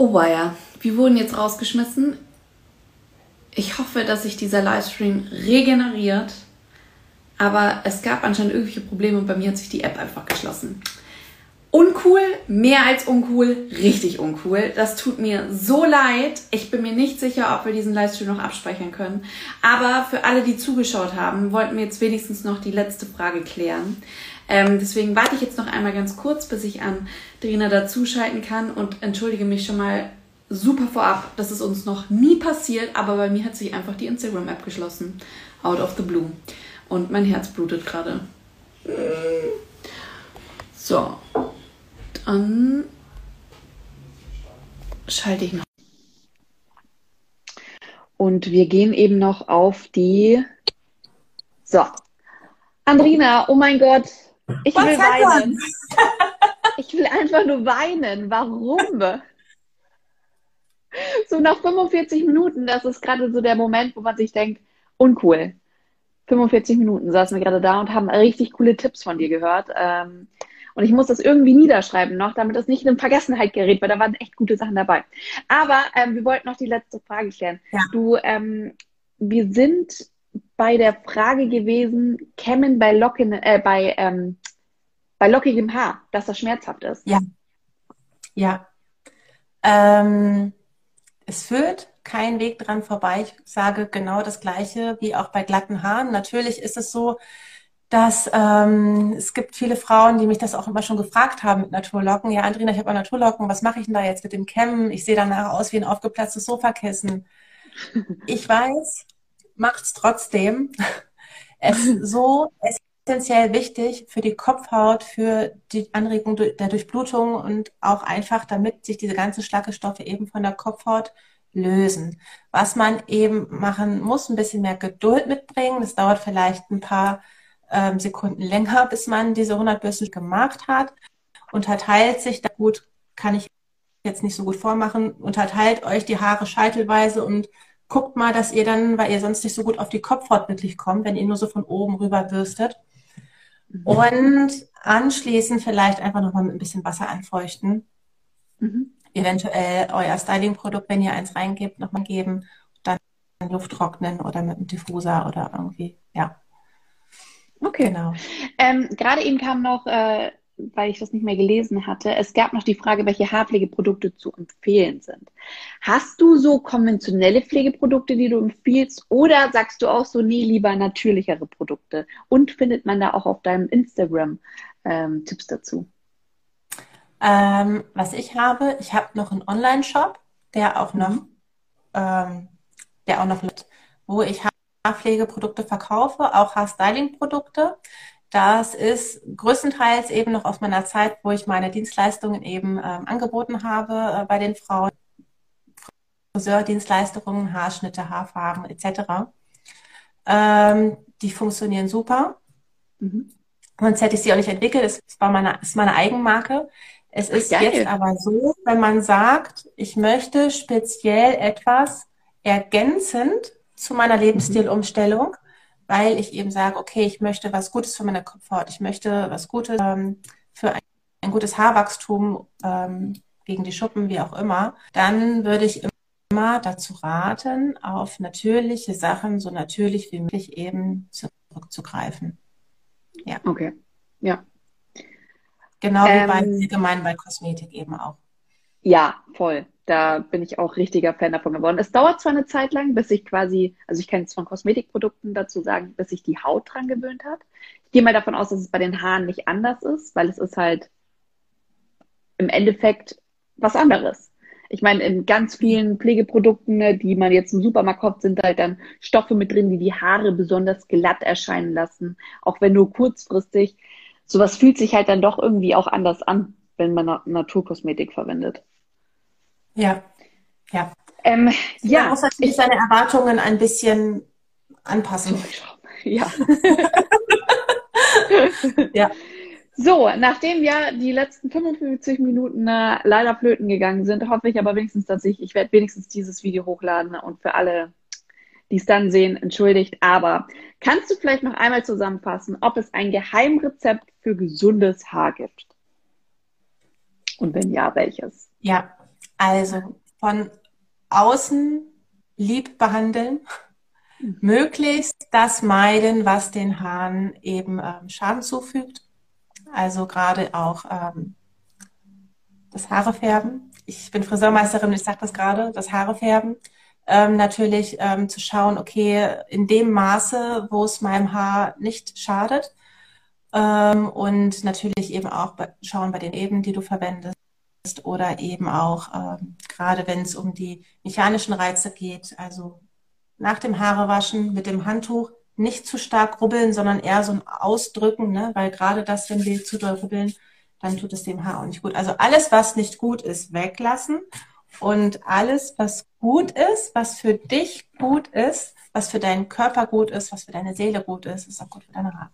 Oh weia, wir wurden jetzt rausgeschmissen. Ich hoffe, dass sich dieser Livestream regeneriert. Aber es gab anscheinend irgendwelche Probleme und bei mir hat sich die App einfach geschlossen. Uncool, mehr als uncool, richtig uncool. Das tut mir so leid. Ich bin mir nicht sicher, ob wir diesen Livestream noch abspeichern können. Aber für alle, die zugeschaut haben, wollten wir jetzt wenigstens noch die letzte Frage klären. Ähm, deswegen warte ich jetzt noch einmal ganz kurz, bis ich an Drina dazuschalten kann und entschuldige mich schon mal super vorab. Das ist uns noch nie passiert, aber bei mir hat sich einfach die Instagram-App geschlossen. Out of the blue. Und mein Herz blutet gerade. So. Dann schalte ich noch. Und wir gehen eben noch auf die. So. Andrina, oh mein Gott, ich will weinen. Ich will einfach nur weinen. Warum? So nach 45 Minuten, das ist gerade so der Moment, wo man sich denkt, uncool. 45 Minuten saßen wir gerade da und haben richtig coole Tipps von dir gehört. Ähm, und ich muss das irgendwie niederschreiben noch, damit das nicht in Vergessenheit gerät, weil da waren echt gute Sachen dabei. Aber ähm, wir wollten noch die letzte Frage klären. Ja. Du, ähm, wir sind bei der Frage gewesen, kämmen bei Locken, äh, bei, ähm, bei lockigem Haar, dass das schmerzhaft ist. Ja. Ja. Ähm, es führt kein Weg dran vorbei. Ich sage genau das Gleiche wie auch bei glatten Haaren. Natürlich ist es so, dass ähm, es gibt viele Frauen, die mich das auch immer schon gefragt haben mit Naturlocken. Ja, Andrina, ich habe Naturlocken, was mache ich denn da jetzt mit dem Kämmen? Ich sehe danach aus wie ein aufgeplatztes Sofakissen. Ich weiß, macht's trotzdem. Es ist so essentiell wichtig für die Kopfhaut, für die Anregung der Durchblutung und auch einfach, damit sich diese ganzen Schlackestoffe eben von der Kopfhaut lösen. Was man eben machen muss, ein bisschen mehr Geduld mitbringen. Das dauert vielleicht ein paar ähm, Sekunden länger, bis man diese 100 Bürsten gemacht hat. Unterteilt sich da gut, kann ich jetzt nicht so gut vormachen, unterteilt euch die Haare scheitelweise und guckt mal, dass ihr dann, weil ihr sonst nicht so gut auf die Kopfhaut wirklich kommt, wenn ihr nur so von oben rüber bürstet. Mhm. Und anschließend vielleicht einfach nochmal mit ein bisschen Wasser anfeuchten. Mhm. Eventuell euer Styling-Produkt, wenn ihr eins reingebt, nochmal geben. Dann Luft trocknen oder mit einem Diffuser oder irgendwie, ja. Okay. Genau. Ähm, Gerade eben kam noch, äh, weil ich das nicht mehr gelesen hatte, es gab noch die Frage, welche Haarpflegeprodukte zu empfehlen sind. Hast du so konventionelle Pflegeprodukte, die du empfiehlst, oder sagst du auch so, nee, lieber natürlichere Produkte? Und findet man da auch auf deinem Instagram ähm, Tipps dazu? Ähm, was ich habe, ich habe noch einen Online-Shop, der auch noch, mhm. ähm, der auch noch, wo ich Haarpflegeprodukte verkaufe, auch Haarstyling-Produkte. Das ist größtenteils eben noch aus meiner Zeit, wo ich meine Dienstleistungen eben ähm, angeboten habe äh, bei den Frauen. Friseurdienstleistungen, Haarschnitte, Haarfarben etc. Ähm, die funktionieren super. Mhm. Sonst hätte ich sie auch nicht entwickelt. Es war meine, ist meine Eigenmarke. Es ist Geil. jetzt aber so, wenn man sagt, ich möchte speziell etwas ergänzend zu meiner mhm. Weil ich eben sage, okay, ich möchte was Gutes für meine Kopfhaut, ich möchte was Gutes ähm, für ein, ein, gutes Haarwachstum ähm, gegen die Schuppen, wie auch immer, dann würde ich immer dazu raten, auf natürliche Sachen so natürlich wie möglich eben zurückzugreifen. Ja. Okay. Ja. Genau wie ähm, bei allgemein bei Kosmetik eben auch. Ja, voll. Da bin ich auch richtiger Fan davon geworden. Es dauert zwar eine Zeit lang, bis ich quasi, also ich kann jetzt von Kosmetikprodukten dazu sagen, bis sich die Haut dran gewöhnt hat. Ich gehe mal davon aus, dass es bei den Haaren nicht anders ist, weil es ist halt im Endeffekt was anderes. Ich meine, in ganz vielen Pflegeprodukten, ne, die man jetzt im Supermarkt kauft, sind halt dann Stoffe mit drin, die die Haare besonders glatt erscheinen lassen. Auch wenn nur kurzfristig. Sowas fühlt sich halt dann doch irgendwie auch anders an, wenn man Naturkosmetik verwendet. Ja, ja. Ähm, ja, man muss natürlich seine Erwartungen ein bisschen anpassen. Ja. ja. So, nachdem ja die letzten 55 Minuten äh, leider flöten gegangen sind, hoffe ich aber wenigstens, dass ich, ich werde wenigstens dieses Video hochladen und für alle, die es dann sehen, entschuldigt. Aber kannst du vielleicht noch einmal zusammenfassen, ob es ein Geheimrezept für gesundes Haar gibt? Und wenn ja, welches? Ja, Also von außen lieb behandeln, mhm. möglichst das meiden, was den Haaren eben ähm, Schaden zufügt. Also gerade auch ähm, das Haarefärben. Ich bin Friseurmeisterin und ich sage das gerade, das Haarefärben. Ähm, natürlich ähm, zu schauen, okay, in dem Maße, wo es meinem Haar nicht schadet. Ähm, und natürlich eben auch bei, schauen bei den Eben, die du verwendest oder eben auch ähm, gerade wenn es um die mechanischen Reize geht, also nach dem Haarewaschen mit dem Handtuch nicht zu stark rubbeln, sondern eher so ein Ausdrücken, ne? weil gerade das, wenn wir zu doll rubbeln, dann tut es dem Haar auch nicht gut. Also alles, was nicht gut ist, weglassen und alles, was gut ist, was für dich gut ist, was für deinen Körper gut ist, was für deine Seele gut ist, ist auch gut für deine Haare.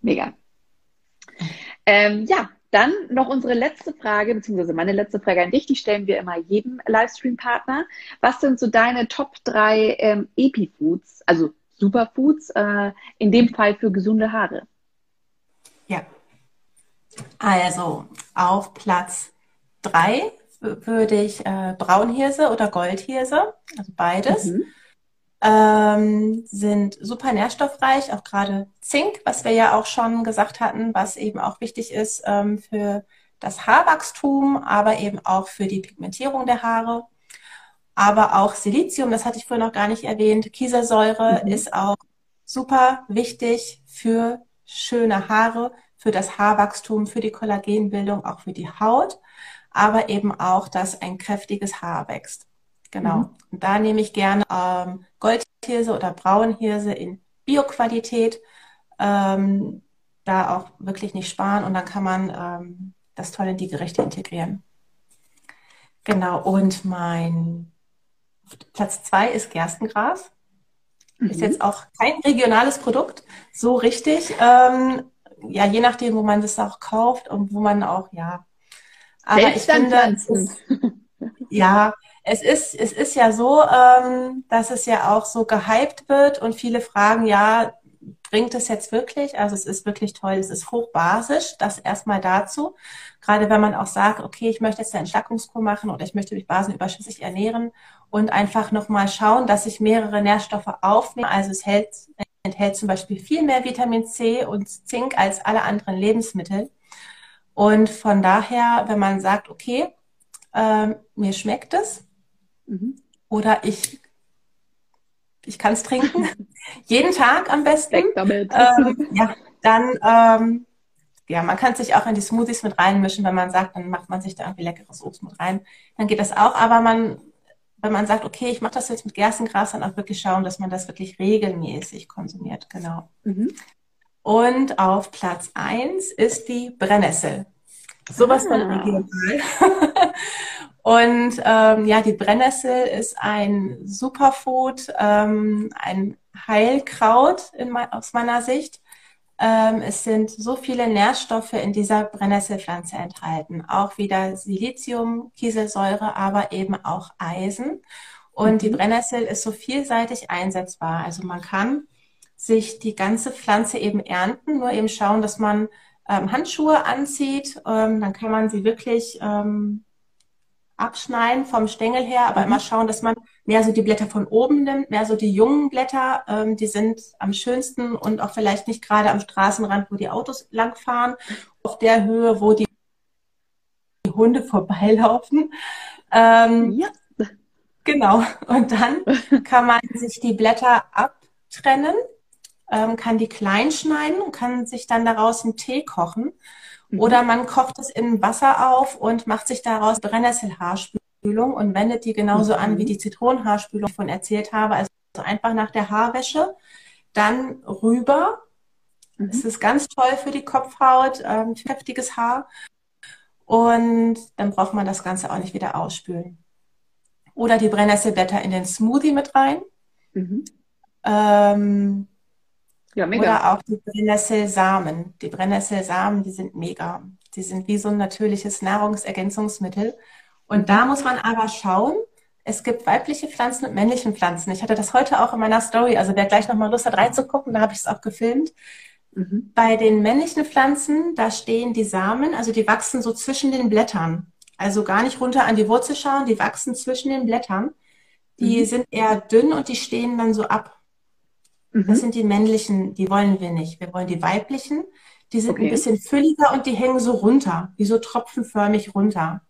Mega. Ähm, ja, dann noch unsere letzte Frage, beziehungsweise meine letzte Frage an dich, die stellen wir immer jedem Livestream-Partner. Was sind so deine Top 3 ähm, Epi-Foods, also Superfoods, äh, in dem Fall für gesunde Haare? Ja. Also auf Platz 3 würde ich äh, Braunhirse oder Goldhirse, also beides. Mhm ähm, sind super nährstoffreich, auch gerade Zink, was wir ja auch schon gesagt hatten, was eben auch wichtig ist ähm, für das Haarwachstum, aber eben auch für die Pigmentierung der Haare. Aber auch Silizium, das hatte ich vorhin noch gar nicht erwähnt. Kieselsäure mhm. ist auch super wichtig für schöne Haare, für das Haarwachstum, für die Kollagenbildung, auch für die Haut, aber eben auch, dass ein kräftiges Haar wächst. Genau. Mhm. Und da nehme ich gerne ähm, Goldhirse oder Braunhirse in Bioqualität. Ähm, da auch wirklich nicht sparen und dann kann man ähm, das toll in die Gerichte integrieren. Genau. Und mein Platz zwei ist Gerstengras. Mhm. Ist jetzt auch kein regionales Produkt, so richtig. Ähm, ja, je nachdem, wo man das auch kauft und wo man auch, ja. Aber ich finde, ist, ja, es ist, es ist ja so, ähm, dass es ja auch so gehypt wird und viele fragen, ja, bringt es jetzt wirklich? Also es ist wirklich toll, es ist hochbasisch, das erstmal dazu. Gerade wenn man auch sagt, okay, ich möchte jetzt eine Entschlackungskur machen oder ich möchte mich basenüberschüssig ernähren und einfach nochmal schauen, dass ich mehrere Nährstoffe aufnehme. Also es hält, enthält zum Beispiel viel mehr Vitamin C und Zink als alle anderen Lebensmittel. Und von daher, wenn man sagt, okay, ähm, mir schmeckt es, Mhm. Oder ich, ich kann es trinken. Jeden Tag am besten. Weg damit. Ähm, ja, dann, ähm, ja, man kann sich auch in die Smoothies mit reinmischen, wenn man sagt, dann macht man sich da irgendwie leckeres Obst mit rein. Dann geht das auch. Aber man, wenn man sagt, okay, ich mache das jetzt mit Gerstengras, dann auch wirklich schauen, dass man das wirklich regelmäßig konsumiert. Genau. Mhm. Und auf Platz eins ist die Brennnessel. Sowas ah. von regional. Und ähm, ja, die Brennnessel ist ein Superfood, ähm, ein Heilkraut in, aus meiner Sicht. Ähm, es sind so viele Nährstoffe in dieser Brennnesselpflanze enthalten. Auch wieder Silizium, Kieselsäure, aber eben auch Eisen. Und mhm. die Brennnessel ist so vielseitig einsetzbar. Also man kann sich die ganze Pflanze eben ernten, nur eben schauen, dass man ähm, Handschuhe anzieht. Ähm, dann kann man sie wirklich ähm, abschneiden vom Stängel her, aber mhm. immer schauen, dass man mehr so die Blätter von oben nimmt, mehr so die jungen Blätter, ähm, die sind am schönsten und auch vielleicht nicht gerade am Straßenrand, wo die Autos langfahren, auf der Höhe, wo die Hunde vorbeilaufen. Ähm, ja. Genau. Und dann kann man sich die Blätter abtrennen, ähm, kann die klein schneiden und kann sich dann daraus einen Tee kochen. Mhm. Oder man kocht es in Wasser auf und macht sich daraus Brennnesselhaarspülung und wendet die genauso mhm. an wie die Zitronenhaarspülung, die ich von erzählt habe. Also einfach nach der Haarwäsche, dann rüber. Mhm. Es ist ganz toll für die Kopfhaut, ähm, kräftiges Haar. Und dann braucht man das Ganze auch nicht wieder ausspülen. Oder die Brennnesselblätter in den Smoothie mit rein. Mhm. Ähm, ja, mega. Oder auch die Brennnesselsamen. Die Brennnesselsamen, die sind mega. Die sind wie so ein natürliches Nahrungsergänzungsmittel. Und da muss man aber schauen, es gibt weibliche Pflanzen und männliche Pflanzen. Ich hatte das heute auch in meiner Story. Also wer gleich nochmal Lust hat reinzugucken, da habe ich es auch gefilmt. Mhm. Bei den männlichen Pflanzen, da stehen die Samen, also die wachsen so zwischen den Blättern. Also gar nicht runter an die Wurzel schauen, die wachsen zwischen den Blättern. Die mhm. sind eher dünn und die stehen dann so ab. Mhm. Das sind die männlichen, die wollen wir nicht. Wir wollen die weiblichen. Die sind okay. ein bisschen fülliger und die hängen so runter, wie so tropfenförmig runter.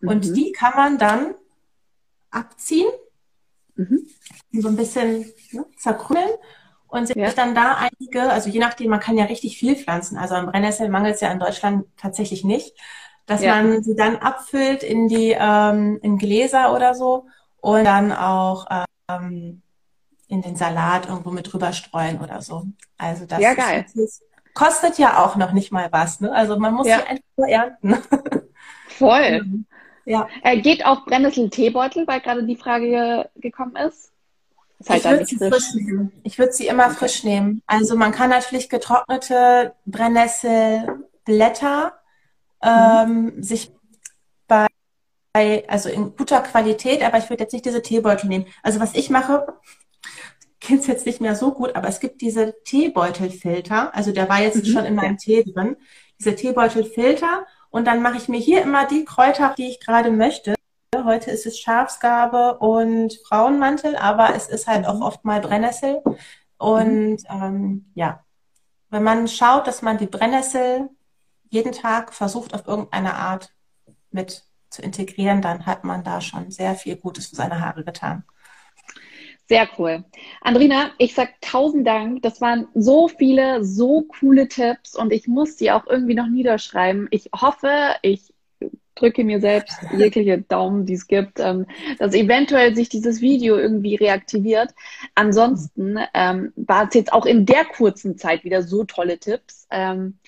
Mhm. Und die kann man dann abziehen, mhm. so ein bisschen ne, zerkrümmeln und sich ja. dann da einige, also je nachdem, man kann ja richtig viel pflanzen. Also am Brennnessel mangelt es ja in Deutschland tatsächlich nicht, dass ja. man sie dann abfüllt in die ähm, in Gläser oder so und dann auch ähm, in den Salat irgendwo mit drüber streuen oder so. Also das ja, geil. Ist, kostet ja auch noch nicht mal was. Ne? Also man muss ja. sie einfach nur ernten. Voll. Ja. Äh, geht auch Brennnessel-Teebeutel, weil gerade die Frage gekommen ist? ist halt ich würde sie frisch. frisch nehmen. Ich würde sie immer okay. frisch nehmen. Also man kann natürlich getrocknete Brennnesselblätter ähm, mhm. sich bei, also in guter Qualität, aber ich würde jetzt nicht diese Teebeutel nehmen. Also was ich mache, kenne es jetzt nicht mehr so gut, aber es gibt diese Teebeutelfilter. Also der war jetzt mhm. schon in meinem Tee drin. Diese Teebeutelfilter. Und dann mache ich mir hier immer die Kräuter, die ich gerade möchte. Heute ist es Schafsgabe und Frauenmantel, aber es ist halt auch oft mal Brennnessel. Und ähm, ja, wenn man schaut, dass man die Brennnessel jeden Tag versucht, auf irgendeine Art mit zu integrieren, dann hat man da schon sehr viel Gutes für seine Haare getan. Sehr cool. Andrina, ich sag tausend Dank. Das waren so viele, so coole Tipps und ich muss die auch irgendwie noch niederschreiben. Ich hoffe, ich drücke mir selbst jegliche Daumen, die es gibt, ähm, dass eventuell sich dieses Video irgendwie reaktiviert. Ansonsten ähm, war es jetzt auch in der kurzen Zeit wieder so tolle Tipps. Ähm,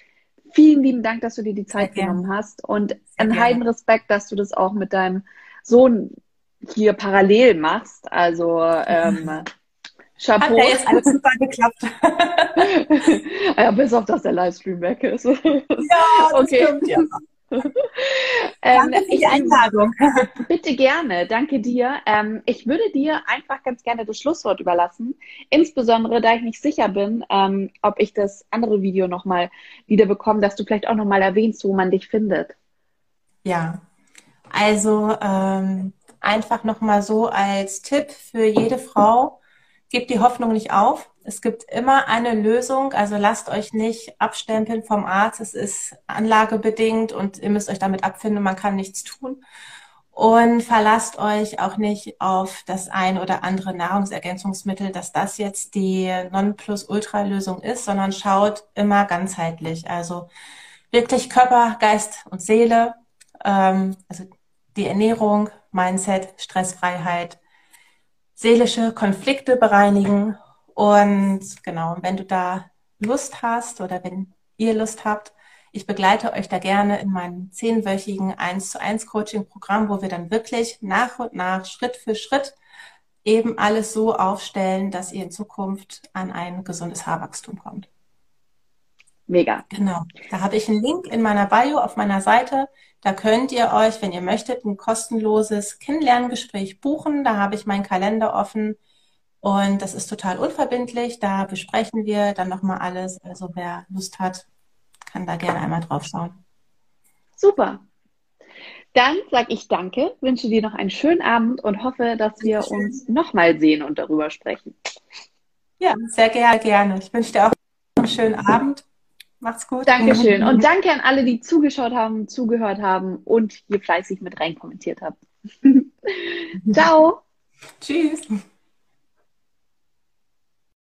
vielen lieben Dank, dass du dir die Zeit genommen hast und ein Heidenrespekt, dass du das auch mit deinem Sohn hier parallel machst. Also ähm, Chapeau. Hat ja jetzt alles super geklappt. ja, bis auf, dass der Livestream weg ist. ja, das okay. stimmt, ja. ähm, Danke für die Einladung. Bitte gerne, danke dir. Ähm, ich würde dir einfach ganz gerne das Schlusswort überlassen, insbesondere da ich nicht sicher bin, ähm, ob ich das andere Video nochmal wieder bekomme, dass du vielleicht auch nochmal erwähnst, wo man dich findet. Ja, also ähm, einfach nochmal so als Tipp für jede Frau, gebt die Hoffnung nicht auf. Es gibt immer eine Lösung, also lasst euch nicht abstempeln vom Arzt. Es ist anlagebedingt und ihr müsst euch damit abfinden, man kann nichts tun. Und verlasst euch auch nicht auf das ein oder andere Nahrungsergänzungsmittel, dass das jetzt die Nonplusultra-Lösung ist, sondern schaut immer ganzheitlich. Also wirklich Körper, Geist und Seele, ähm, also die Ernährung, Mindset, Stressfreiheit, seelische Konflikte bereinigen. Und genau, wenn du da Lust hast oder wenn ihr Lust habt, ich begleite euch da gerne in meinem zehnwöchigen 1 zu 1 Coaching Programm, wo wir dann wirklich nach und nach, Schritt für Schritt eben alles so aufstellen, dass ihr in Zukunft an ein gesundes Haarwachstum kommt. Mega. Genau. Da habe ich einen Link in meiner Bio auf meiner Seite. Da könnt ihr euch, wenn ihr möchtet, ein kostenloses Kennenlerngespräch buchen. Da habe ich meinen Kalender offen und das ist total unverbindlich. Da besprechen wir dann nochmal alles. Also wer Lust hat, kann da gerne einmal drauf schauen. Super. Dann sage ich danke, wünsche dir noch einen schönen Abend und hoffe, dass wir Dankeschön. uns nochmal sehen und darüber sprechen. Ja, sehr gerne, gerne. Ich wünsche dir auch einen schönen Abend Macht's gut. Dankeschön. Und danke an alle, die zugeschaut haben, zugehört haben und hier fleißig mit rein kommentiert haben. Ciao. Tschüss.